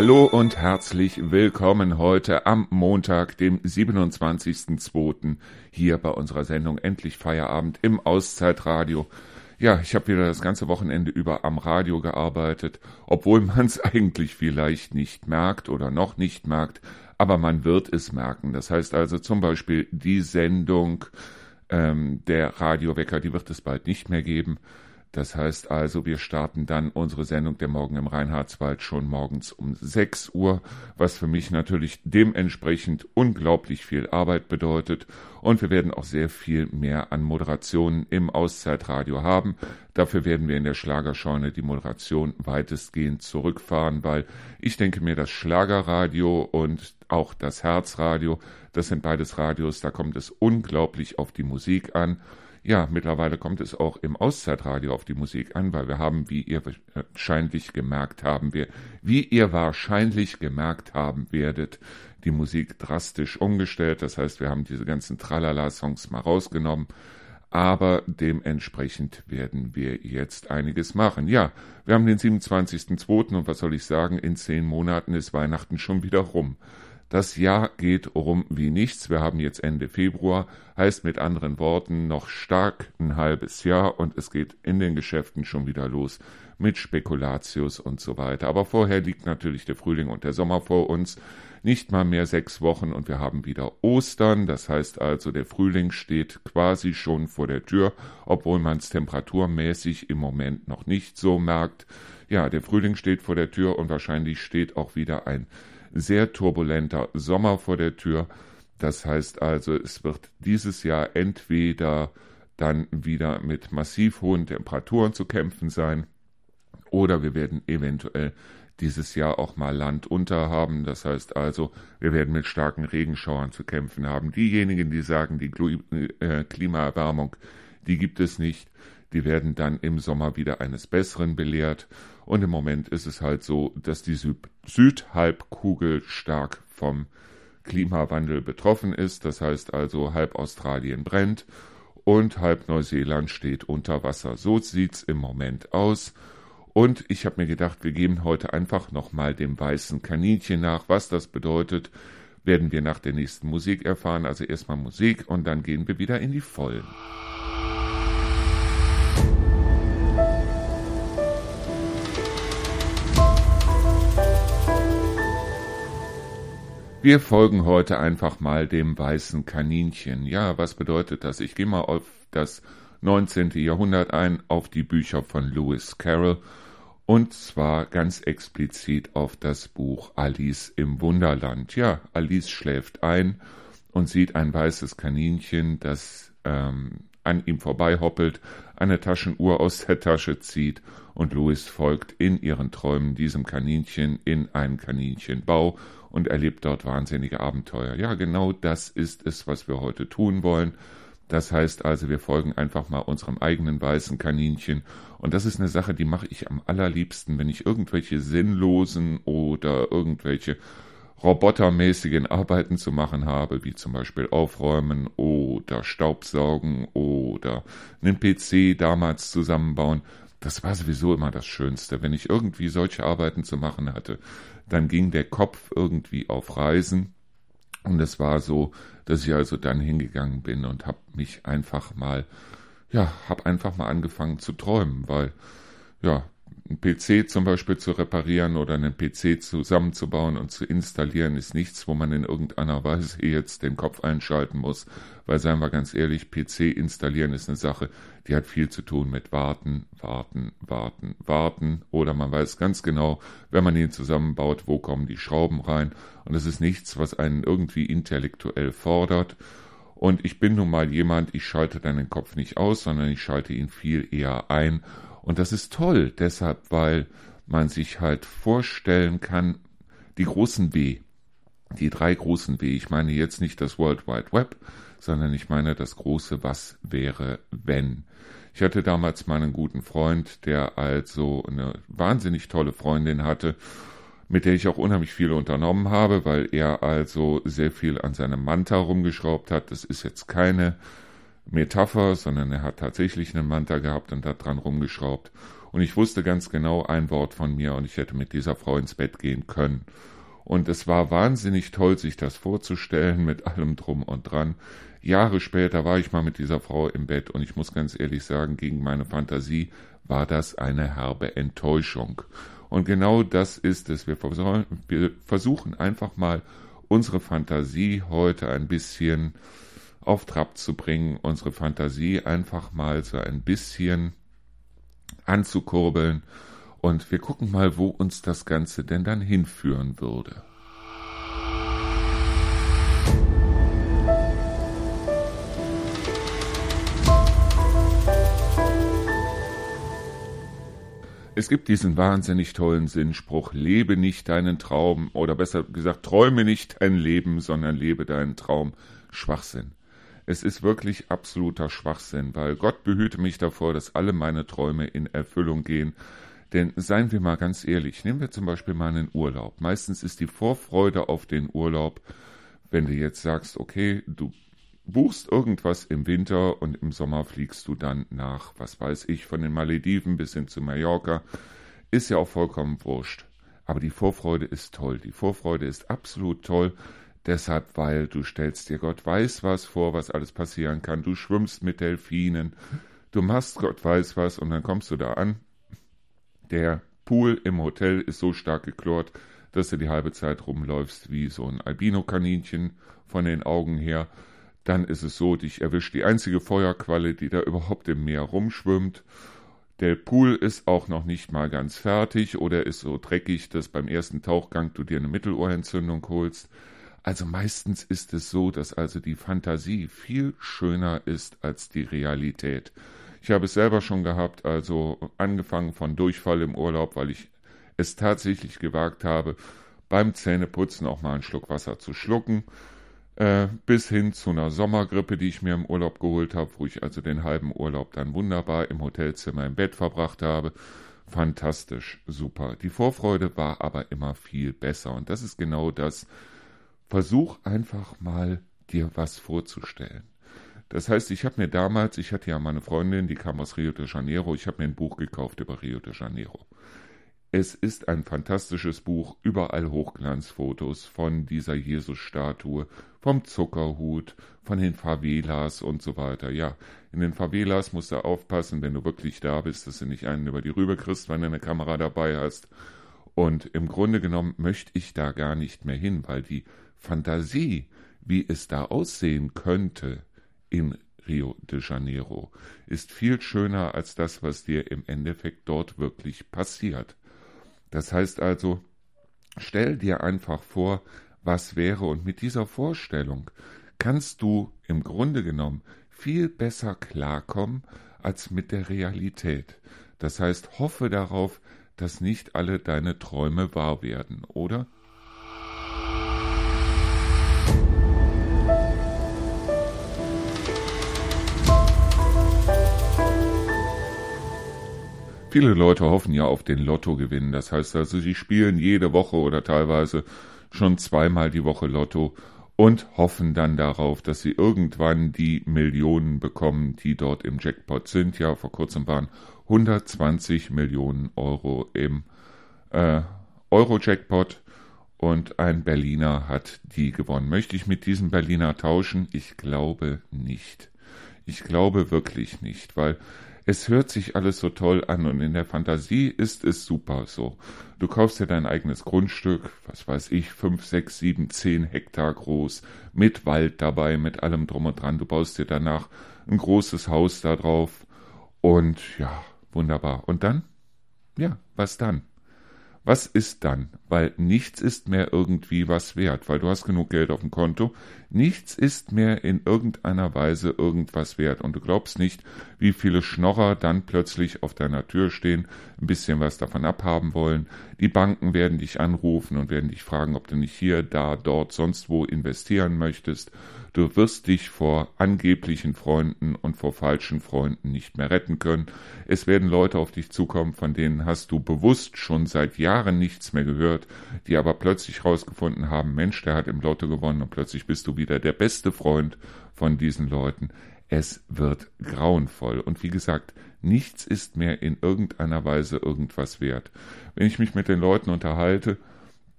Hallo und herzlich willkommen heute am Montag, dem 27.02. hier bei unserer Sendung Endlich Feierabend im Auszeitradio. Ja, ich habe wieder das ganze Wochenende über am Radio gearbeitet, obwohl man es eigentlich vielleicht nicht merkt oder noch nicht merkt, aber man wird es merken. Das heißt also zum Beispiel die Sendung ähm, der Radiowecker, die wird es bald nicht mehr geben. Das heißt also, wir starten dann unsere Sendung der Morgen im Reinhardswald schon morgens um 6 Uhr, was für mich natürlich dementsprechend unglaublich viel Arbeit bedeutet. Und wir werden auch sehr viel mehr an Moderationen im Auszeitradio haben. Dafür werden wir in der Schlagerscheune die Moderation weitestgehend zurückfahren, weil ich denke mir, das Schlagerradio und auch das Herzradio, das sind beides Radios, da kommt es unglaublich auf die Musik an. Ja, mittlerweile kommt es auch im Auszeitradio auf die Musik an, weil wir haben, wie ihr wahrscheinlich gemerkt haben, wir, wie ihr wahrscheinlich gemerkt haben werdet, die Musik drastisch umgestellt. Das heißt, wir haben diese ganzen Tralala-Songs mal rausgenommen. Aber dementsprechend werden wir jetzt einiges machen. Ja, wir haben den 27.02. und was soll ich sagen, in zehn Monaten ist Weihnachten schon wieder rum. Das Jahr geht rum wie nichts. Wir haben jetzt Ende Februar, heißt mit anderen Worten noch stark ein halbes Jahr und es geht in den Geschäften schon wieder los mit Spekulatius und so weiter. Aber vorher liegt natürlich der Frühling und der Sommer vor uns. Nicht mal mehr sechs Wochen und wir haben wieder Ostern. Das heißt also, der Frühling steht quasi schon vor der Tür, obwohl man es temperaturmäßig im Moment noch nicht so merkt. Ja, der Frühling steht vor der Tür und wahrscheinlich steht auch wieder ein sehr turbulenter Sommer vor der Tür. Das heißt also, es wird dieses Jahr entweder dann wieder mit massiv hohen Temperaturen zu kämpfen sein oder wir werden eventuell dieses Jahr auch mal Land unter haben. Das heißt also, wir werden mit starken Regenschauern zu kämpfen haben. Diejenigen, die sagen, die äh, Klimaerwärmung, die gibt es nicht, die werden dann im Sommer wieder eines Besseren belehrt. Und im Moment ist es halt so, dass die Süd Südhalbkugel stark vom Klimawandel betroffen ist. Das heißt also, halb Australien brennt und halb Neuseeland steht unter Wasser. So sieht's im Moment aus. Und ich habe mir gedacht, wir geben heute einfach nochmal dem weißen Kaninchen nach. Was das bedeutet, werden wir nach der nächsten Musik erfahren. Also erstmal Musik und dann gehen wir wieder in die Vollen. Wir folgen heute einfach mal dem weißen Kaninchen. Ja, was bedeutet das? Ich gehe mal auf das 19. Jahrhundert ein, auf die Bücher von Lewis Carroll und zwar ganz explizit auf das Buch Alice im Wunderland. Ja, Alice schläft ein und sieht ein weißes Kaninchen, das ähm, an ihm vorbeihoppelt, eine Taschenuhr aus der Tasche zieht und Louis folgt in ihren Träumen diesem Kaninchen in einen Kaninchenbau und erlebt dort wahnsinnige Abenteuer. Ja, genau das ist es, was wir heute tun wollen. Das heißt also, wir folgen einfach mal unserem eigenen weißen Kaninchen. Und das ist eine Sache, die mache ich am allerliebsten, wenn ich irgendwelche sinnlosen oder irgendwelche robotermäßigen Arbeiten zu machen habe, wie zum Beispiel Aufräumen oder Staubsaugen oder einen PC damals zusammenbauen. Das war sowieso immer das Schönste. Wenn ich irgendwie solche Arbeiten zu machen hatte, dann ging der Kopf irgendwie auf Reisen. Und es war so, dass ich also dann hingegangen bin und habe mich einfach mal, ja, habe einfach mal angefangen zu träumen, weil, ja, ein PC zum Beispiel zu reparieren oder einen PC zusammenzubauen und zu installieren, ist nichts, wo man in irgendeiner Weise jetzt den Kopf einschalten muss. Weil, seien wir ganz ehrlich, PC installieren ist eine Sache, die hat viel zu tun mit warten, warten, warten, warten. Oder man weiß ganz genau, wenn man ihn zusammenbaut, wo kommen die Schrauben rein. Und es ist nichts, was einen irgendwie intellektuell fordert. Und ich bin nun mal jemand, ich schalte dann den Kopf nicht aus, sondern ich schalte ihn viel eher ein und das ist toll, deshalb, weil man sich halt vorstellen kann, die großen W, die drei großen W, ich meine jetzt nicht das World Wide Web, sondern ich meine das große Was wäre, wenn. Ich hatte damals meinen guten Freund, der also eine wahnsinnig tolle Freundin hatte, mit der ich auch unheimlich viel unternommen habe, weil er also sehr viel an seinem Manta rumgeschraubt hat. Das ist jetzt keine Metapher, sondern er hat tatsächlich einen Manta gehabt und hat dran rumgeschraubt. Und ich wusste ganz genau ein Wort von mir und ich hätte mit dieser Frau ins Bett gehen können. Und es war wahnsinnig toll, sich das vorzustellen mit allem drum und dran. Jahre später war ich mal mit dieser Frau im Bett und ich muss ganz ehrlich sagen, gegen meine Fantasie war das eine herbe Enttäuschung. Und genau das ist es. Wir, versuchen einfach mal unsere Fantasie heute ein bisschen auf Trab zu bringen, unsere Fantasie einfach mal so ein bisschen anzukurbeln und wir gucken mal, wo uns das Ganze denn dann hinführen würde. Es gibt diesen wahnsinnig tollen Sinnspruch, lebe nicht deinen Traum, oder besser gesagt, träume nicht dein Leben, sondern lebe deinen Traum. Schwachsinn. Es ist wirklich absoluter Schwachsinn, weil Gott behüte mich davor, dass alle meine Träume in Erfüllung gehen. Denn seien wir mal ganz ehrlich, nehmen wir zum Beispiel mal einen Urlaub. Meistens ist die Vorfreude auf den Urlaub, wenn du jetzt sagst, okay, du buchst irgendwas im Winter und im Sommer fliegst du dann nach, was weiß ich, von den Malediven bis hin zu Mallorca. Ist ja auch vollkommen wurscht. Aber die Vorfreude ist toll. Die Vorfreude ist absolut toll. Deshalb, weil du stellst dir Gott weiß was vor, was alles passieren kann. Du schwimmst mit Delfinen. Du machst Gott weiß was und dann kommst du da an der Pool im Hotel ist so stark geklort, dass du die halbe Zeit rumläufst wie so ein Albino-Kaninchen von den Augen her. Dann ist es so, dich erwischt die einzige Feuerqualle, die da überhaupt im Meer rumschwimmt. Der Pool ist auch noch nicht mal ganz fertig oder ist so dreckig, dass beim ersten Tauchgang du dir eine Mittelohrentzündung holst. Also meistens ist es so, dass also die Fantasie viel schöner ist als die Realität. Ich habe es selber schon gehabt, also angefangen von Durchfall im Urlaub, weil ich es tatsächlich gewagt habe, beim Zähneputzen auch mal einen Schluck Wasser zu schlucken, äh, bis hin zu einer Sommergrippe, die ich mir im Urlaub geholt habe, wo ich also den halben Urlaub dann wunderbar im Hotelzimmer im Bett verbracht habe. Fantastisch, super. Die Vorfreude war aber immer viel besser und das ist genau das. Versuch einfach mal dir was vorzustellen. Das heißt, ich habe mir damals, ich hatte ja meine Freundin, die kam aus Rio de Janeiro, ich habe mir ein Buch gekauft über Rio de Janeiro. Es ist ein fantastisches Buch, überall Hochglanzfotos von dieser Jesus-Statue, vom Zuckerhut, von den Favelas und so weiter. Ja, in den Favelas musst du aufpassen, wenn du wirklich da bist, dass du nicht einen über die Rübe kriegst, wenn du eine Kamera dabei hast. Und im Grunde genommen möchte ich da gar nicht mehr hin, weil die Fantasie, wie es da aussehen könnte, in Rio de Janeiro ist viel schöner als das, was dir im Endeffekt dort wirklich passiert. Das heißt also, stell dir einfach vor, was wäre und mit dieser Vorstellung kannst du im Grunde genommen viel besser klarkommen als mit der Realität. Das heißt, hoffe darauf, dass nicht alle deine Träume wahr werden, oder? Viele Leute hoffen ja auf den Lottogewinn. Das heißt also, sie spielen jede Woche oder teilweise schon zweimal die Woche Lotto und hoffen dann darauf, dass sie irgendwann die Millionen bekommen, die dort im Jackpot sind. Ja, vor kurzem waren 120 Millionen Euro im äh, Euro-Jackpot und ein Berliner hat die gewonnen. Möchte ich mit diesem Berliner tauschen? Ich glaube nicht. Ich glaube wirklich nicht, weil es hört sich alles so toll an und in der Fantasie ist es super so. Du kaufst dir dein eigenes Grundstück, was weiß ich, fünf, sechs, sieben, zehn Hektar groß, mit Wald dabei, mit allem drum und dran. Du baust dir danach ein großes Haus da drauf und ja, wunderbar. Und dann? Ja, was dann? Was ist dann? Weil nichts ist mehr irgendwie was wert, weil du hast genug Geld auf dem Konto. Nichts ist mehr in irgendeiner Weise irgendwas wert. Und du glaubst nicht, wie viele Schnorrer dann plötzlich auf deiner Tür stehen, ein bisschen was davon abhaben wollen. Die Banken werden dich anrufen und werden dich fragen, ob du nicht hier, da, dort, sonst wo investieren möchtest. Du wirst dich vor angeblichen Freunden und vor falschen Freunden nicht mehr retten können. Es werden Leute auf dich zukommen, von denen hast du bewusst schon seit Jahren nichts mehr gehört, die aber plötzlich rausgefunden haben, Mensch, der hat im Lotto gewonnen und plötzlich bist du wieder der beste Freund von diesen Leuten. Es wird grauenvoll. Und wie gesagt, nichts ist mehr in irgendeiner Weise irgendwas wert. Wenn ich mich mit den Leuten unterhalte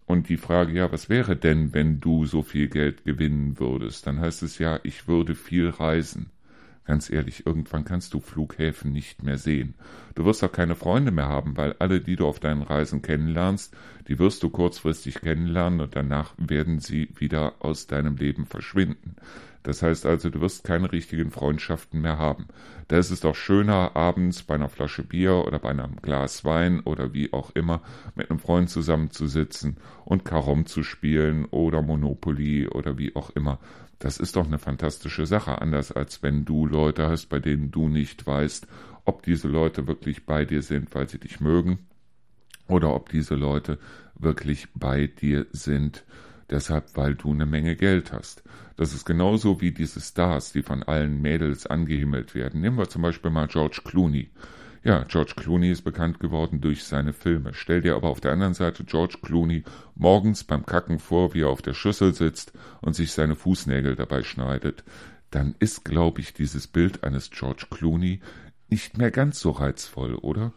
und die Frage, ja, was wäre denn, wenn du so viel Geld gewinnen würdest, dann heißt es ja, ich würde viel reisen. Ganz ehrlich, irgendwann kannst du Flughäfen nicht mehr sehen. Du wirst auch keine Freunde mehr haben, weil alle, die du auf deinen Reisen kennenlernst, die wirst du kurzfristig kennenlernen und danach werden sie wieder aus deinem Leben verschwinden. Das heißt also, du wirst keine richtigen Freundschaften mehr haben. Da ist es doch schöner, abends bei einer Flasche Bier oder bei einem Glas Wein oder wie auch immer mit einem Freund zusammenzusitzen und Karom zu spielen oder Monopoly oder wie auch immer. Das ist doch eine fantastische Sache, anders als wenn du Leute hast, bei denen du nicht weißt, ob diese Leute wirklich bei dir sind, weil sie dich mögen, oder ob diese Leute wirklich bei dir sind, deshalb, weil du eine Menge Geld hast. Das ist genauso wie diese Stars, die von allen Mädels angehimmelt werden. Nehmen wir zum Beispiel mal George Clooney. Ja, George Clooney ist bekannt geworden durch seine Filme. Stell dir aber auf der anderen Seite George Clooney morgens beim Kacken vor, wie er auf der Schüssel sitzt und sich seine Fußnägel dabei schneidet. Dann ist, glaube ich, dieses Bild eines George Clooney nicht mehr ganz so reizvoll, oder?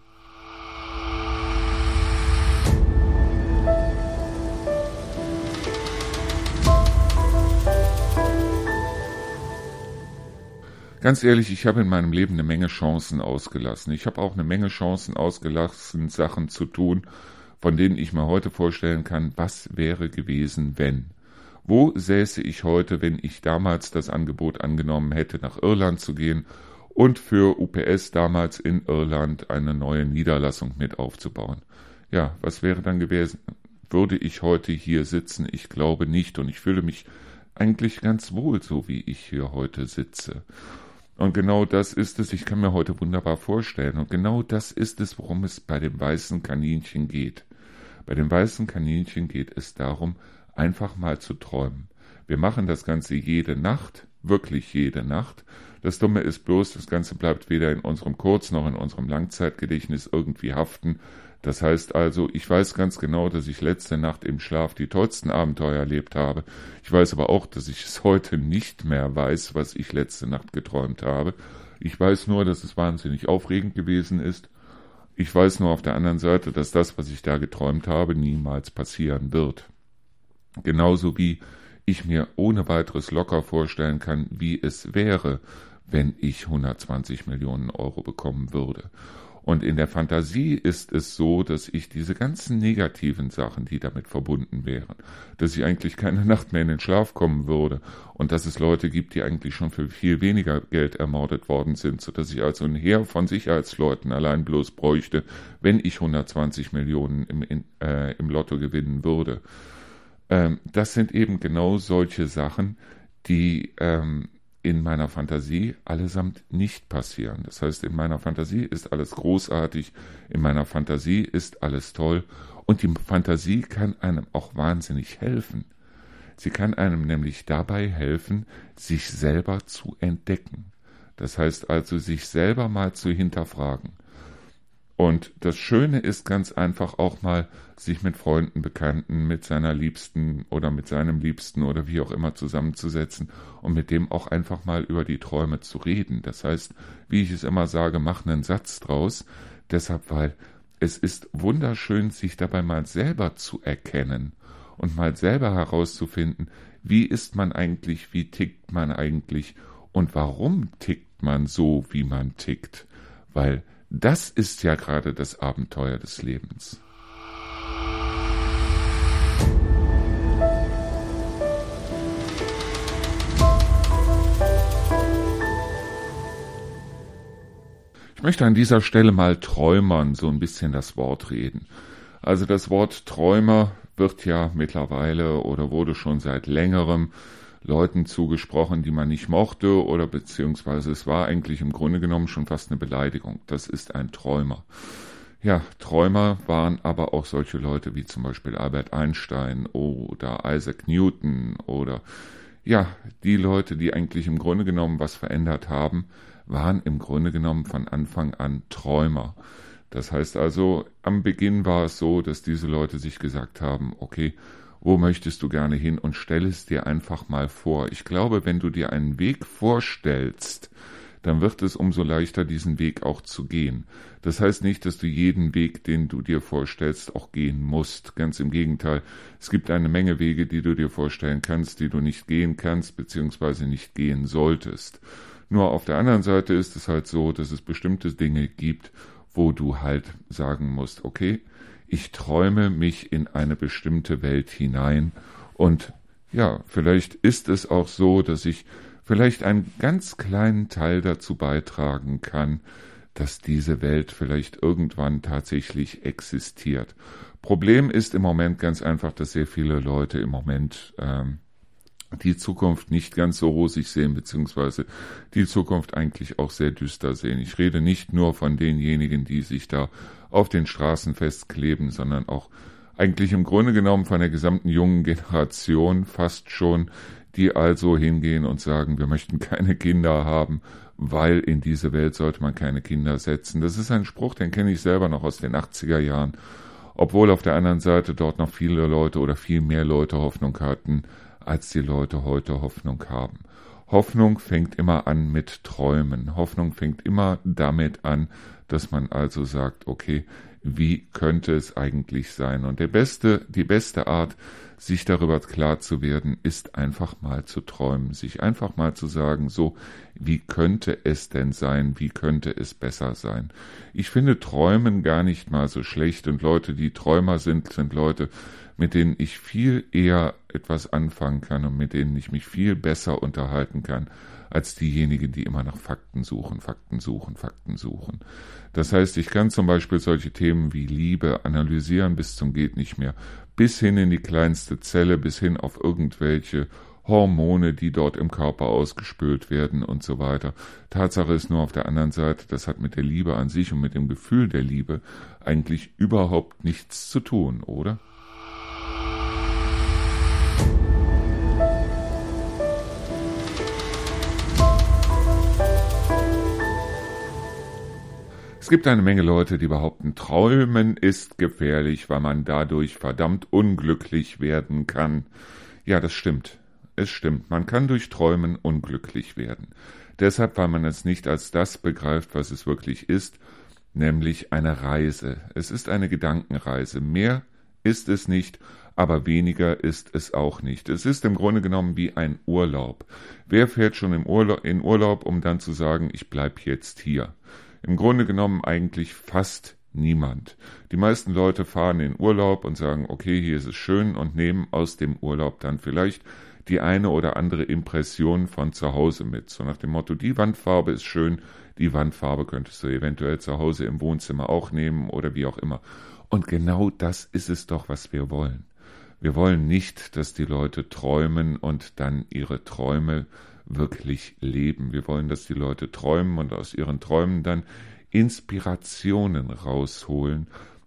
Ganz ehrlich, ich habe in meinem Leben eine Menge Chancen ausgelassen. Ich habe auch eine Menge Chancen ausgelassen, Sachen zu tun, von denen ich mir heute vorstellen kann, was wäre gewesen, wenn. Wo säße ich heute, wenn ich damals das Angebot angenommen hätte, nach Irland zu gehen und für UPS damals in Irland eine neue Niederlassung mit aufzubauen? Ja, was wäre dann gewesen? Würde ich heute hier sitzen? Ich glaube nicht und ich fühle mich eigentlich ganz wohl, so wie ich hier heute sitze. Und genau das ist es, ich kann mir heute wunderbar vorstellen, und genau das ist es, worum es bei dem weißen Kaninchen geht. Bei dem weißen Kaninchen geht es darum, einfach mal zu träumen. Wir machen das Ganze jede Nacht, wirklich jede Nacht. Das Dumme ist bloß, das Ganze bleibt weder in unserem Kurz- noch in unserem Langzeitgedächtnis irgendwie haften, das heißt also, ich weiß ganz genau, dass ich letzte Nacht im Schlaf die tollsten Abenteuer erlebt habe. Ich weiß aber auch, dass ich es heute nicht mehr weiß, was ich letzte Nacht geträumt habe. Ich weiß nur, dass es wahnsinnig aufregend gewesen ist. Ich weiß nur auf der anderen Seite, dass das, was ich da geträumt habe, niemals passieren wird. Genauso wie ich mir ohne weiteres locker vorstellen kann, wie es wäre, wenn ich 120 Millionen Euro bekommen würde. Und in der Fantasie ist es so, dass ich diese ganzen negativen Sachen, die damit verbunden wären, dass ich eigentlich keine Nacht mehr in den Schlaf kommen würde und dass es Leute gibt, die eigentlich schon für viel weniger Geld ermordet worden sind, so dass ich also ein Heer von Sicherheitsleuten allein bloß bräuchte, wenn ich 120 Millionen im, in, äh, im Lotto gewinnen würde. Ähm, das sind eben genau solche Sachen, die ähm, in meiner Fantasie allesamt nicht passieren. Das heißt, in meiner Fantasie ist alles großartig, in meiner Fantasie ist alles toll und die Fantasie kann einem auch wahnsinnig helfen. Sie kann einem nämlich dabei helfen, sich selber zu entdecken. Das heißt also, sich selber mal zu hinterfragen. Und das Schöne ist ganz einfach auch mal, sich mit Freunden, Bekannten, mit seiner Liebsten oder mit seinem Liebsten oder wie auch immer zusammenzusetzen und mit dem auch einfach mal über die Träume zu reden. Das heißt, wie ich es immer sage, mach einen Satz draus. Deshalb, weil es ist wunderschön, sich dabei mal selber zu erkennen und mal selber herauszufinden, wie ist man eigentlich, wie tickt man eigentlich und warum tickt man so, wie man tickt. Weil das ist ja gerade das Abenteuer des Lebens. Ich möchte an dieser Stelle mal Träumern so ein bisschen das Wort reden. Also das Wort Träumer wird ja mittlerweile oder wurde schon seit längerem Leuten zugesprochen, die man nicht mochte oder beziehungsweise es war eigentlich im Grunde genommen schon fast eine Beleidigung. Das ist ein Träumer. Ja, Träumer waren aber auch solche Leute wie zum Beispiel Albert Einstein oder Isaac Newton oder ja, die Leute, die eigentlich im Grunde genommen was verändert haben, waren im Grunde genommen von Anfang an Träumer. Das heißt also, am Beginn war es so, dass diese Leute sich gesagt haben, okay, wo möchtest du gerne hin und stell es dir einfach mal vor. Ich glaube, wenn du dir einen Weg vorstellst, dann wird es umso leichter, diesen Weg auch zu gehen. Das heißt nicht, dass du jeden Weg, den du dir vorstellst, auch gehen musst. Ganz im Gegenteil. Es gibt eine Menge Wege, die du dir vorstellen kannst, die du nicht gehen kannst, beziehungsweise nicht gehen solltest. Nur auf der anderen Seite ist es halt so, dass es bestimmte Dinge gibt, wo du halt sagen musst, okay, ich träume mich in eine bestimmte Welt hinein und ja, vielleicht ist es auch so, dass ich vielleicht einen ganz kleinen Teil dazu beitragen kann, dass diese Welt vielleicht irgendwann tatsächlich existiert. Problem ist im Moment ganz einfach, dass sehr viele Leute im Moment ähm, die Zukunft nicht ganz so rosig sehen, beziehungsweise die Zukunft eigentlich auch sehr düster sehen. Ich rede nicht nur von denjenigen, die sich da auf den Straßen festkleben, sondern auch eigentlich im Grunde genommen von der gesamten jungen Generation fast schon, die also hingehen und sagen, wir möchten keine Kinder haben, weil in diese Welt sollte man keine Kinder setzen. Das ist ein Spruch, den kenne ich selber noch aus den 80er Jahren, obwohl auf der anderen Seite dort noch viele Leute oder viel mehr Leute Hoffnung hatten, als die Leute heute Hoffnung haben. Hoffnung fängt immer an mit Träumen. Hoffnung fängt immer damit an, dass man also sagt, okay, wie könnte es eigentlich sein? Und der beste, die beste Art, sich darüber klar zu werden, ist einfach mal zu träumen, sich einfach mal zu sagen, so, wie könnte es denn sein, wie könnte es besser sein? Ich finde Träumen gar nicht mal so schlecht und Leute, die Träumer sind, sind Leute, mit denen ich viel eher etwas anfangen kann und mit denen ich mich viel besser unterhalten kann, als diejenigen, die immer nach Fakten suchen, Fakten suchen, Fakten suchen. Das heißt, ich kann zum Beispiel solche Themen wie Liebe analysieren bis zum geht nicht mehr, bis hin in die kleinste Zelle, bis hin auf irgendwelche Hormone, die dort im Körper ausgespült werden und so weiter. Tatsache ist nur auf der anderen Seite, das hat mit der Liebe an sich und mit dem Gefühl der Liebe eigentlich überhaupt nichts zu tun, oder? Es gibt eine Menge Leute, die behaupten, Träumen ist gefährlich, weil man dadurch verdammt unglücklich werden kann. Ja, das stimmt. Es stimmt, man kann durch Träumen unglücklich werden. Deshalb, weil man es nicht als das begreift, was es wirklich ist, nämlich eine Reise. Es ist eine Gedankenreise. Mehr ist es nicht, aber weniger ist es auch nicht. Es ist im Grunde genommen wie ein Urlaub. Wer fährt schon im Urlaub, in Urlaub, um dann zu sagen, ich bleib jetzt hier? Im Grunde genommen eigentlich fast niemand. Die meisten Leute fahren in Urlaub und sagen, okay, hier ist es schön und nehmen aus dem Urlaub dann vielleicht die eine oder andere Impression von zu Hause mit. So nach dem Motto, die Wandfarbe ist schön, die Wandfarbe könntest du eventuell zu Hause im Wohnzimmer auch nehmen oder wie auch immer. Und genau das ist es doch, was wir wollen. Wir wollen nicht, dass die Leute träumen und dann ihre Träume wirklich leben. Wir wollen, dass die Leute träumen und aus ihren Träumen dann Inspirationen rausholen,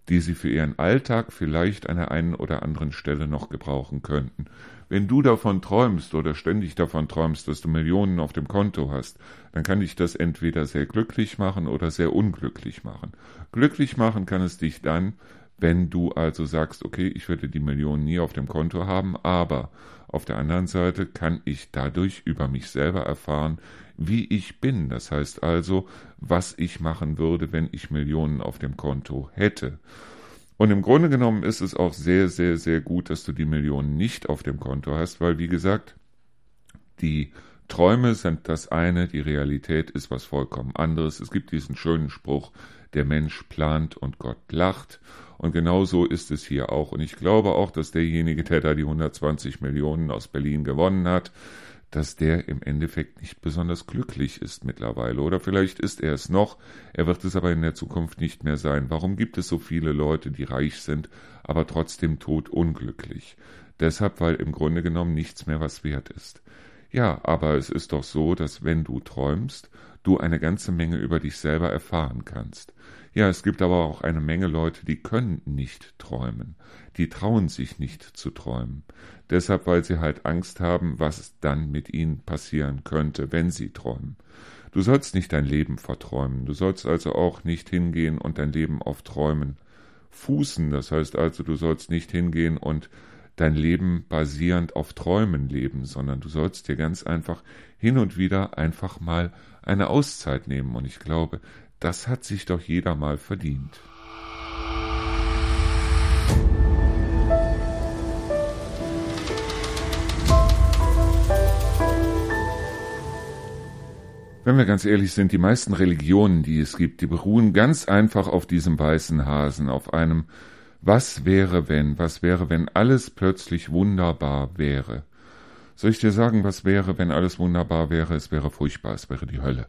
die sie für ihren Alltag vielleicht an der einen oder anderen Stelle noch gebrauchen könnten. Wenn du davon träumst oder ständig davon träumst, dass du Millionen auf dem Konto hast, dann kann dich das entweder sehr glücklich machen oder sehr unglücklich machen. Glücklich machen kann es dich dann, wenn du also sagst, okay, ich werde die Millionen nie auf dem Konto haben, aber auf der anderen Seite kann ich dadurch über mich selber erfahren, wie ich bin. Das heißt also, was ich machen würde, wenn ich Millionen auf dem Konto hätte. Und im Grunde genommen ist es auch sehr, sehr, sehr gut, dass du die Millionen nicht auf dem Konto hast, weil, wie gesagt, die Träume sind das eine, die Realität ist was vollkommen anderes. Es gibt diesen schönen Spruch, der Mensch plant und Gott lacht. Und genau so ist es hier auch. Und ich glaube auch, dass derjenige, der da die 120 Millionen aus Berlin gewonnen hat, dass der im Endeffekt nicht besonders glücklich ist mittlerweile. Oder vielleicht ist er es noch, er wird es aber in der Zukunft nicht mehr sein. Warum gibt es so viele Leute, die reich sind, aber trotzdem tot unglücklich? Deshalb, weil im Grunde genommen nichts mehr was wert ist. Ja, aber es ist doch so, dass wenn du träumst, du eine ganze Menge über dich selber erfahren kannst. Ja, es gibt aber auch eine Menge Leute, die können nicht träumen. Die trauen sich nicht zu träumen. Deshalb, weil sie halt Angst haben, was dann mit ihnen passieren könnte, wenn sie träumen. Du sollst nicht dein Leben verträumen. Du sollst also auch nicht hingehen und dein Leben auf Träumen fußen. Das heißt also, du sollst nicht hingehen und dein Leben basierend auf Träumen leben, sondern du sollst dir ganz einfach hin und wieder einfach mal eine Auszeit nehmen. Und ich glaube, das hat sich doch jeder mal verdient. Wenn wir ganz ehrlich sind, die meisten Religionen, die es gibt, die beruhen ganz einfach auf diesem weißen Hasen, auf einem Was wäre wenn, was wäre, wenn alles plötzlich wunderbar wäre. Soll ich dir sagen, was wäre, wenn alles wunderbar wäre? Es wäre furchtbar, es wäre die Hölle.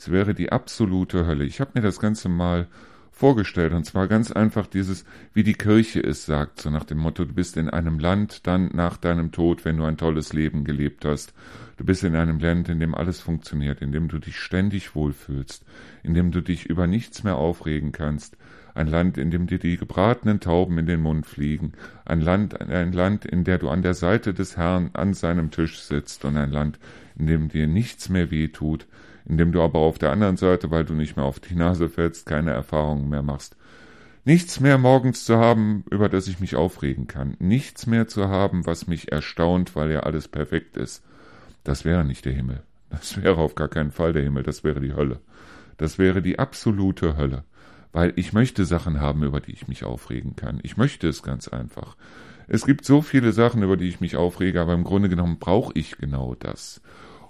Es wäre die absolute Hölle. Ich habe mir das Ganze mal vorgestellt. Und zwar ganz einfach dieses, wie die Kirche es sagt, so nach dem Motto, du bist in einem Land dann nach deinem Tod, wenn du ein tolles Leben gelebt hast. Du bist in einem Land, in dem alles funktioniert, in dem du dich ständig wohlfühlst, in dem du dich über nichts mehr aufregen kannst. Ein Land, in dem dir die gebratenen Tauben in den Mund fliegen. Ein Land, ein Land, in der du an der Seite des Herrn an seinem Tisch sitzt und ein Land, in dem dir nichts mehr weh tut, indem du aber auf der anderen Seite, weil du nicht mehr auf die Nase fällst, keine Erfahrungen mehr machst. Nichts mehr morgens zu haben, über das ich mich aufregen kann. Nichts mehr zu haben, was mich erstaunt, weil ja alles perfekt ist. Das wäre nicht der Himmel. Das wäre auf gar keinen Fall der Himmel. Das wäre die Hölle. Das wäre die absolute Hölle. Weil ich möchte Sachen haben, über die ich mich aufregen kann. Ich möchte es ganz einfach. Es gibt so viele Sachen, über die ich mich aufrege, aber im Grunde genommen brauche ich genau das.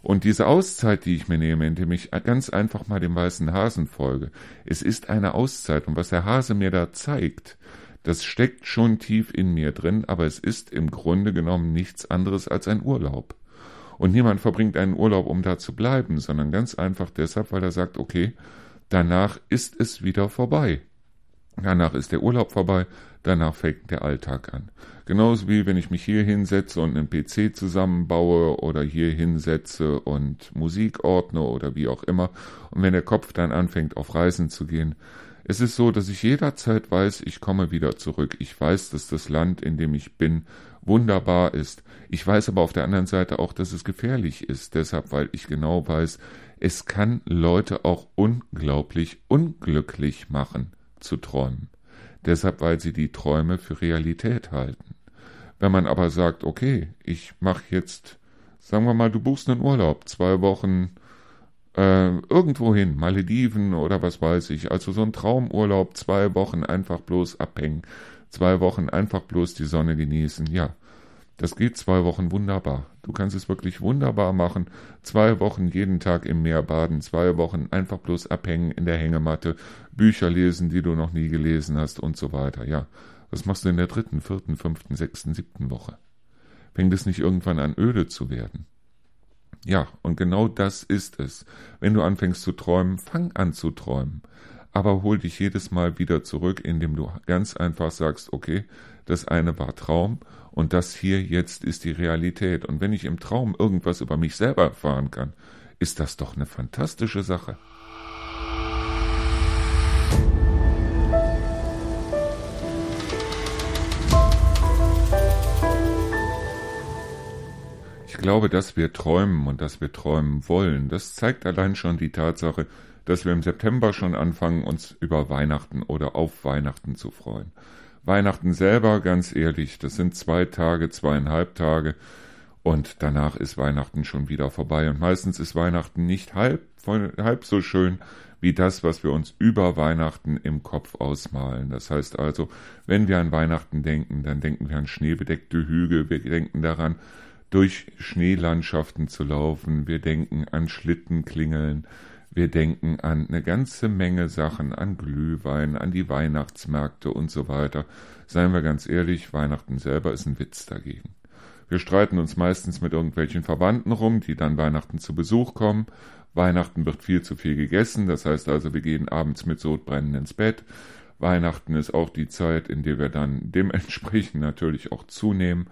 Und diese Auszeit, die ich mir nehme, indem ich ganz einfach mal dem weißen Hasen folge, es ist eine Auszeit. Und was der Hase mir da zeigt, das steckt schon tief in mir drin, aber es ist im Grunde genommen nichts anderes als ein Urlaub. Und niemand verbringt einen Urlaub, um da zu bleiben, sondern ganz einfach deshalb, weil er sagt, okay, danach ist es wieder vorbei. Danach ist der Urlaub vorbei, danach fängt der Alltag an. Genauso wie wenn ich mich hier hinsetze und einen PC zusammenbaue oder hier hinsetze und Musik ordne oder wie auch immer. Und wenn der Kopf dann anfängt, auf Reisen zu gehen, es ist so, dass ich jederzeit weiß, ich komme wieder zurück. Ich weiß, dass das Land, in dem ich bin, wunderbar ist. Ich weiß aber auf der anderen Seite auch, dass es gefährlich ist. Deshalb, weil ich genau weiß, es kann Leute auch unglaublich unglücklich machen zu träumen. Deshalb, weil sie die Träume für Realität halten. Wenn man aber sagt, okay, ich mache jetzt, sagen wir mal, du buchst einen Urlaub, zwei Wochen äh, irgendwo hin, Malediven oder was weiß ich, also so ein Traumurlaub, zwei Wochen einfach bloß abhängen, zwei Wochen einfach bloß die Sonne genießen, ja, das geht zwei Wochen wunderbar. Du kannst es wirklich wunderbar machen. Zwei Wochen jeden Tag im Meer baden, zwei Wochen einfach bloß abhängen in der Hängematte, Bücher lesen, die du noch nie gelesen hast und so weiter. Ja, was machst du in der dritten, vierten, fünften, sechsten, siebten Woche? Fängt es nicht irgendwann an öde zu werden? Ja, und genau das ist es. Wenn du anfängst zu träumen, fang an zu träumen. Aber hol dich jedes Mal wieder zurück, indem du ganz einfach sagst, okay, das eine war Traum und das hier jetzt ist die Realität. Und wenn ich im Traum irgendwas über mich selber erfahren kann, ist das doch eine fantastische Sache. Ich glaube, dass wir träumen und dass wir träumen wollen, das zeigt allein schon die Tatsache, dass wir im September schon anfangen, uns über Weihnachten oder auf Weihnachten zu freuen. Weihnachten selber, ganz ehrlich, das sind zwei Tage, zweieinhalb Tage und danach ist Weihnachten schon wieder vorbei. Und meistens ist Weihnachten nicht halb, halb so schön wie das, was wir uns über Weihnachten im Kopf ausmalen. Das heißt also, wenn wir an Weihnachten denken, dann denken wir an schneebedeckte Hügel, wir denken daran, durch Schneelandschaften zu laufen, wir denken an Schlittenklingeln, wir denken an eine ganze Menge Sachen, an Glühwein, an die Weihnachtsmärkte und so weiter. Seien wir ganz ehrlich, Weihnachten selber ist ein Witz dagegen. Wir streiten uns meistens mit irgendwelchen Verwandten rum, die dann Weihnachten zu Besuch kommen. Weihnachten wird viel zu viel gegessen, das heißt also, wir gehen abends mit Sodbrennen ins Bett. Weihnachten ist auch die Zeit, in der wir dann dementsprechend natürlich auch zunehmen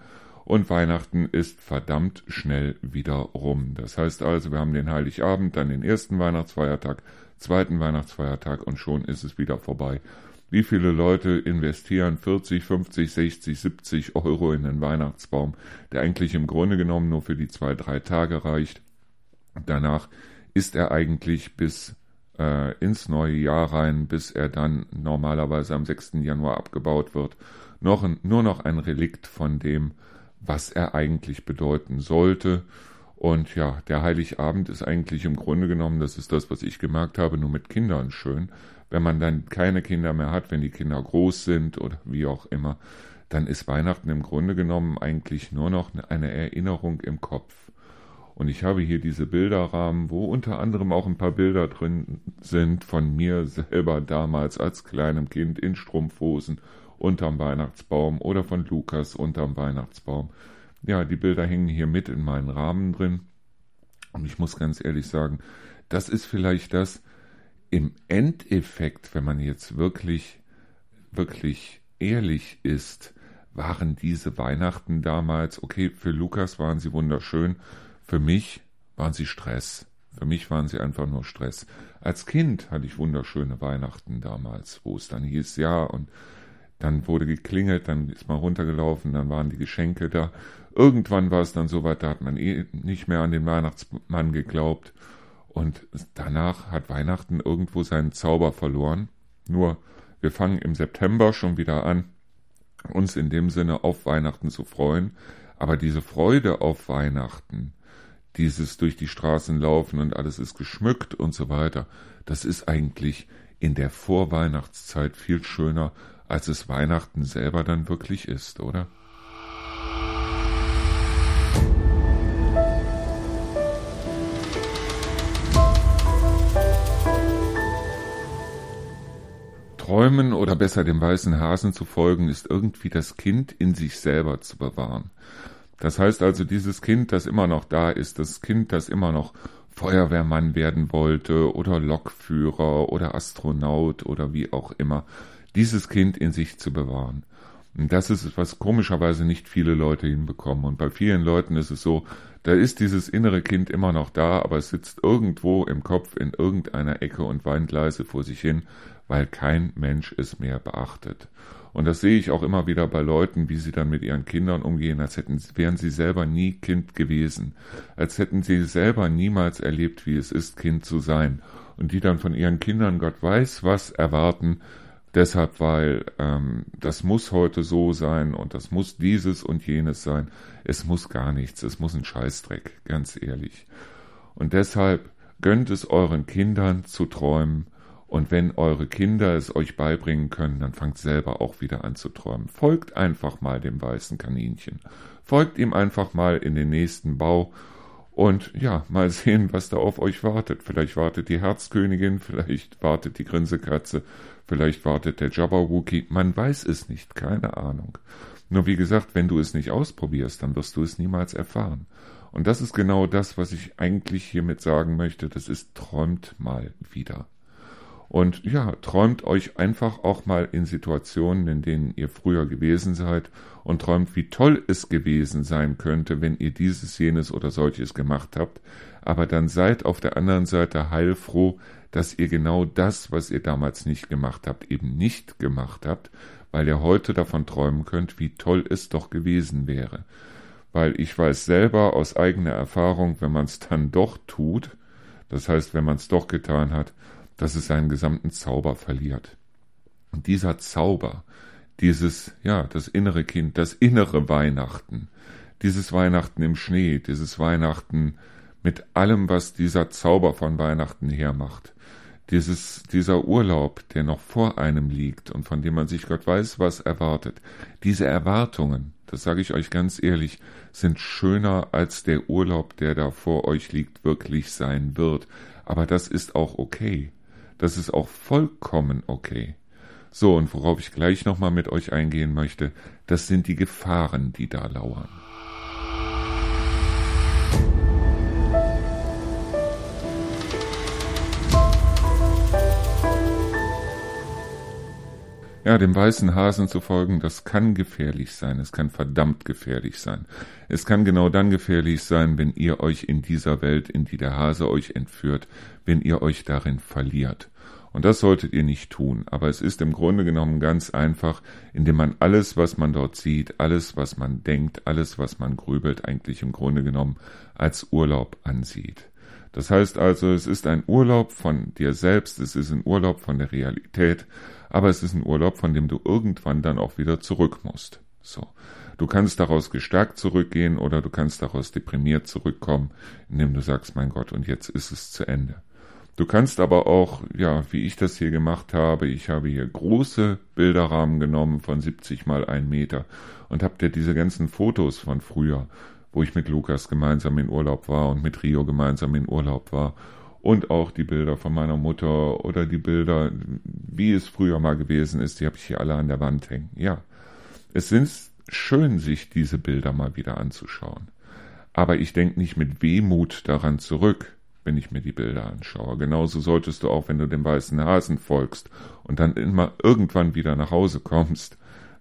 und Weihnachten ist verdammt schnell wieder rum. Das heißt also, wir haben den Heiligabend, dann den ersten Weihnachtsfeiertag, zweiten Weihnachtsfeiertag und schon ist es wieder vorbei. Wie viele Leute investieren 40, 50, 60, 70 Euro in einen Weihnachtsbaum, der eigentlich im Grunde genommen nur für die zwei, drei Tage reicht. Danach ist er eigentlich bis äh, ins neue Jahr rein, bis er dann normalerweise am 6. Januar abgebaut wird, noch ein, nur noch ein Relikt von dem, was er eigentlich bedeuten sollte. Und ja, der Heiligabend ist eigentlich im Grunde genommen, das ist das, was ich gemerkt habe, nur mit Kindern schön. Wenn man dann keine Kinder mehr hat, wenn die Kinder groß sind oder wie auch immer, dann ist Weihnachten im Grunde genommen eigentlich nur noch eine Erinnerung im Kopf. Und ich habe hier diese Bilderrahmen, wo unter anderem auch ein paar Bilder drin sind von mir selber damals als kleinem Kind in Strumpfhosen unterm Weihnachtsbaum oder von Lukas unterm Weihnachtsbaum. Ja, die Bilder hängen hier mit in meinen Rahmen drin. Und ich muss ganz ehrlich sagen, das ist vielleicht das im Endeffekt, wenn man jetzt wirklich, wirklich ehrlich ist, waren diese Weihnachten damals, okay, für Lukas waren sie wunderschön, für mich waren sie Stress. Für mich waren sie einfach nur Stress. Als Kind hatte ich wunderschöne Weihnachten damals, wo es dann hieß, ja, und dann wurde geklingelt, dann ist man runtergelaufen, dann waren die Geschenke da. Irgendwann war es dann so weit, da hat man eh nicht mehr an den Weihnachtsmann geglaubt. Und danach hat Weihnachten irgendwo seinen Zauber verloren. Nur, wir fangen im September schon wieder an, uns in dem Sinne auf Weihnachten zu freuen. Aber diese Freude auf Weihnachten, dieses durch die Straßen laufen und alles ist geschmückt und so weiter, das ist eigentlich in der Vorweihnachtszeit viel schöner, als es Weihnachten selber dann wirklich ist, oder? Träumen oder besser dem weißen Hasen zu folgen, ist irgendwie das Kind in sich selber zu bewahren. Das heißt also, dieses Kind, das immer noch da ist, das Kind, das immer noch Feuerwehrmann werden wollte oder Lokführer oder Astronaut oder wie auch immer, dieses Kind in sich zu bewahren. Und das ist, was komischerweise nicht viele Leute hinbekommen. Und bei vielen Leuten ist es so, da ist dieses innere Kind immer noch da, aber es sitzt irgendwo im Kopf in irgendeiner Ecke und weint leise vor sich hin, weil kein Mensch es mehr beachtet. Und das sehe ich auch immer wieder bei Leuten, wie sie dann mit ihren Kindern umgehen, als hätten, wären sie selber nie Kind gewesen, als hätten sie selber niemals erlebt, wie es ist, Kind zu sein. Und die dann von ihren Kindern Gott weiß was erwarten, deshalb, weil ähm, das muss heute so sein und das muss dieses und jenes sein. Es muss gar nichts, es muss ein Scheißdreck, ganz ehrlich. Und deshalb gönnt es euren Kindern zu träumen, und wenn eure Kinder es euch beibringen können, dann fangt selber auch wieder an zu träumen. Folgt einfach mal dem weißen Kaninchen. Folgt ihm einfach mal in den nächsten Bau und ja, mal sehen, was da auf euch wartet. Vielleicht wartet die Herzkönigin, vielleicht wartet die Grinsekatze, vielleicht wartet der Jabberwocky. Man weiß es nicht, keine Ahnung. Nur wie gesagt, wenn du es nicht ausprobierst, dann wirst du es niemals erfahren. Und das ist genau das, was ich eigentlich hiermit sagen möchte. Das ist träumt mal wieder. Und ja, träumt euch einfach auch mal in Situationen, in denen ihr früher gewesen seid und träumt, wie toll es gewesen sein könnte, wenn ihr dieses, jenes oder solches gemacht habt. Aber dann seid auf der anderen Seite heilfroh, dass ihr genau das, was ihr damals nicht gemacht habt, eben nicht gemacht habt, weil ihr heute davon träumen könnt, wie toll es doch gewesen wäre. Weil ich weiß selber aus eigener Erfahrung, wenn man es dann doch tut, das heißt, wenn man es doch getan hat, dass es seinen gesamten Zauber verliert. Und dieser Zauber, dieses, ja, das innere Kind, das innere Weihnachten, dieses Weihnachten im Schnee, dieses Weihnachten mit allem, was dieser Zauber von Weihnachten hermacht, dieses, dieser Urlaub, der noch vor einem liegt und von dem man sich Gott weiß, was erwartet, diese Erwartungen, das sage ich euch ganz ehrlich, sind schöner als der Urlaub, der da vor euch liegt, wirklich sein wird. Aber das ist auch okay. Das ist auch vollkommen okay. So, und worauf ich gleich nochmal mit euch eingehen möchte, das sind die Gefahren, die da lauern. Ja, dem weißen Hasen zu folgen, das kann gefährlich sein. Es kann verdammt gefährlich sein. Es kann genau dann gefährlich sein, wenn ihr euch in dieser Welt, in die der Hase euch entführt, wenn ihr euch darin verliert. Und das solltet ihr nicht tun. Aber es ist im Grunde genommen ganz einfach, indem man alles, was man dort sieht, alles, was man denkt, alles, was man grübelt, eigentlich im Grunde genommen als Urlaub ansieht. Das heißt also, es ist ein Urlaub von dir selbst, es ist ein Urlaub von der Realität, aber es ist ein Urlaub, von dem du irgendwann dann auch wieder zurück musst. So. Du kannst daraus gestärkt zurückgehen oder du kannst daraus deprimiert zurückkommen, indem du sagst, mein Gott, und jetzt ist es zu Ende. Du kannst aber auch, ja, wie ich das hier gemacht habe, ich habe hier große Bilderrahmen genommen von 70 mal 1 Meter und habe dir diese ganzen Fotos von früher, wo ich mit Lukas gemeinsam in Urlaub war und mit Rio gemeinsam in Urlaub war und auch die Bilder von meiner Mutter oder die Bilder, wie es früher mal gewesen ist, die habe ich hier alle an der Wand hängen. Ja, es ist schön, sich diese Bilder mal wieder anzuschauen. Aber ich denke nicht mit Wehmut daran zurück, wenn ich mir die Bilder anschaue. Genauso solltest du auch, wenn du dem weißen Hasen folgst und dann immer irgendwann wieder nach Hause kommst,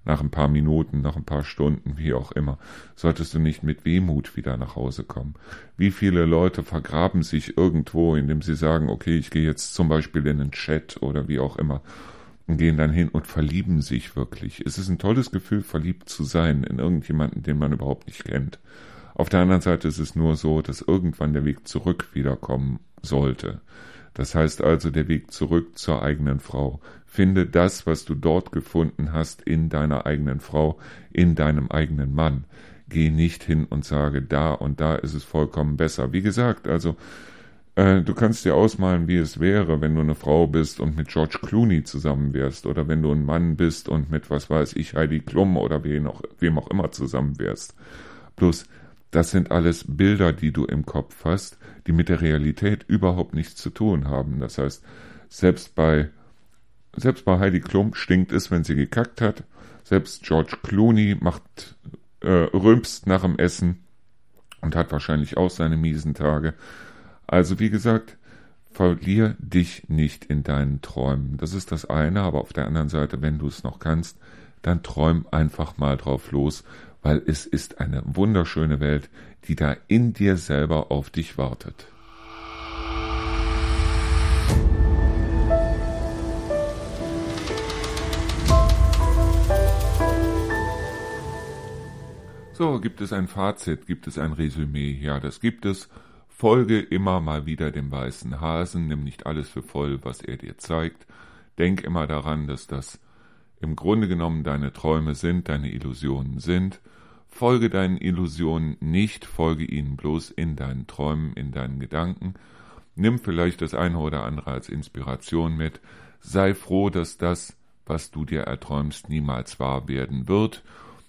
nach ein paar Minuten, nach ein paar Stunden, wie auch immer, solltest du nicht mit Wehmut wieder nach Hause kommen. Wie viele Leute vergraben sich irgendwo, indem sie sagen, okay, ich gehe jetzt zum Beispiel in den Chat oder wie auch immer und gehen dann hin und verlieben sich wirklich. Es ist ein tolles Gefühl, verliebt zu sein in irgendjemanden, den man überhaupt nicht kennt. Auf der anderen Seite ist es nur so, dass irgendwann der Weg zurück wiederkommen sollte. Das heißt also der Weg zurück zur eigenen Frau. Finde das, was du dort gefunden hast, in deiner eigenen Frau, in deinem eigenen Mann. Geh nicht hin und sage, da und da ist es vollkommen besser. Wie gesagt, also äh, du kannst dir ausmalen, wie es wäre, wenn du eine Frau bist und mit George Clooney zusammen wärst oder wenn du ein Mann bist und mit, was weiß ich, Heidi Klum oder wem auch, wem auch immer zusammen wärst. Bloß, das sind alles Bilder, die du im Kopf hast, die mit der Realität überhaupt nichts zu tun haben. Das heißt, selbst bei, selbst bei Heidi Klum stinkt es, wenn sie gekackt hat. Selbst George Clooney macht, äh, rülpst nach dem Essen und hat wahrscheinlich auch seine miesen Tage. Also wie gesagt, verlier dich nicht in deinen Träumen. Das ist das eine, aber auf der anderen Seite, wenn du es noch kannst, dann träum einfach mal drauf los, weil es ist eine wunderschöne Welt, die da in dir selber auf dich wartet. So, gibt es ein Fazit, gibt es ein Resümee? Ja, das gibt es. Folge immer mal wieder dem weißen Hasen, nimm nicht alles für voll, was er dir zeigt. Denk immer daran, dass das im Grunde genommen deine Träume sind, deine Illusionen sind. Folge deinen Illusionen nicht, folge ihnen bloß in deinen Träumen, in deinen Gedanken. Nimm vielleicht das eine oder andere als Inspiration mit. Sei froh, dass das, was du dir erträumst, niemals wahr werden wird.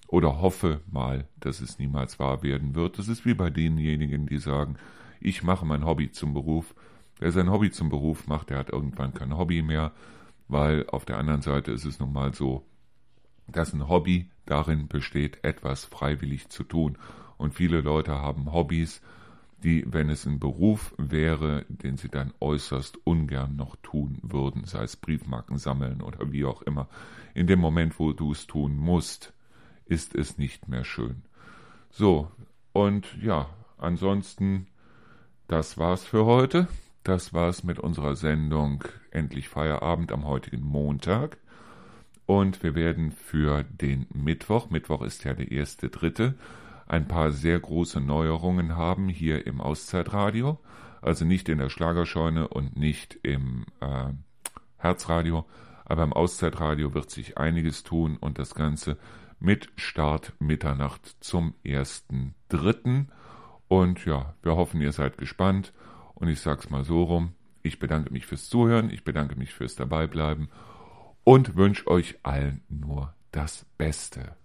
Oder hoffe mal, dass es niemals wahr werden wird. Das ist wie bei denjenigen, die sagen, ich mache mein Hobby zum Beruf. Wer sein Hobby zum Beruf macht, der hat irgendwann kein Hobby mehr, weil auf der anderen Seite ist es nun mal so, dass ein Hobby darin besteht, etwas freiwillig zu tun. Und viele Leute haben Hobbys, die, wenn es ein Beruf wäre, den sie dann äußerst ungern noch tun würden, sei es Briefmarken sammeln oder wie auch immer. In dem Moment, wo du es tun musst, ist es nicht mehr schön. So, und ja, ansonsten das war's für heute. Das war's mit unserer Sendung Endlich Feierabend am heutigen Montag. Und wir werden für den Mittwoch, Mittwoch ist ja der erste dritte, ein paar sehr große Neuerungen haben hier im Auszeitradio. Also nicht in der Schlagerscheune und nicht im äh, Herzradio. Aber im Auszeitradio wird sich einiges tun und das Ganze mit Start Mitternacht zum ersten dritten. Und ja, wir hoffen, ihr seid gespannt. Und ich sag's mal so rum. Ich bedanke mich fürs Zuhören, ich bedanke mich fürs Dabeibleiben und wünsche euch allen nur das Beste.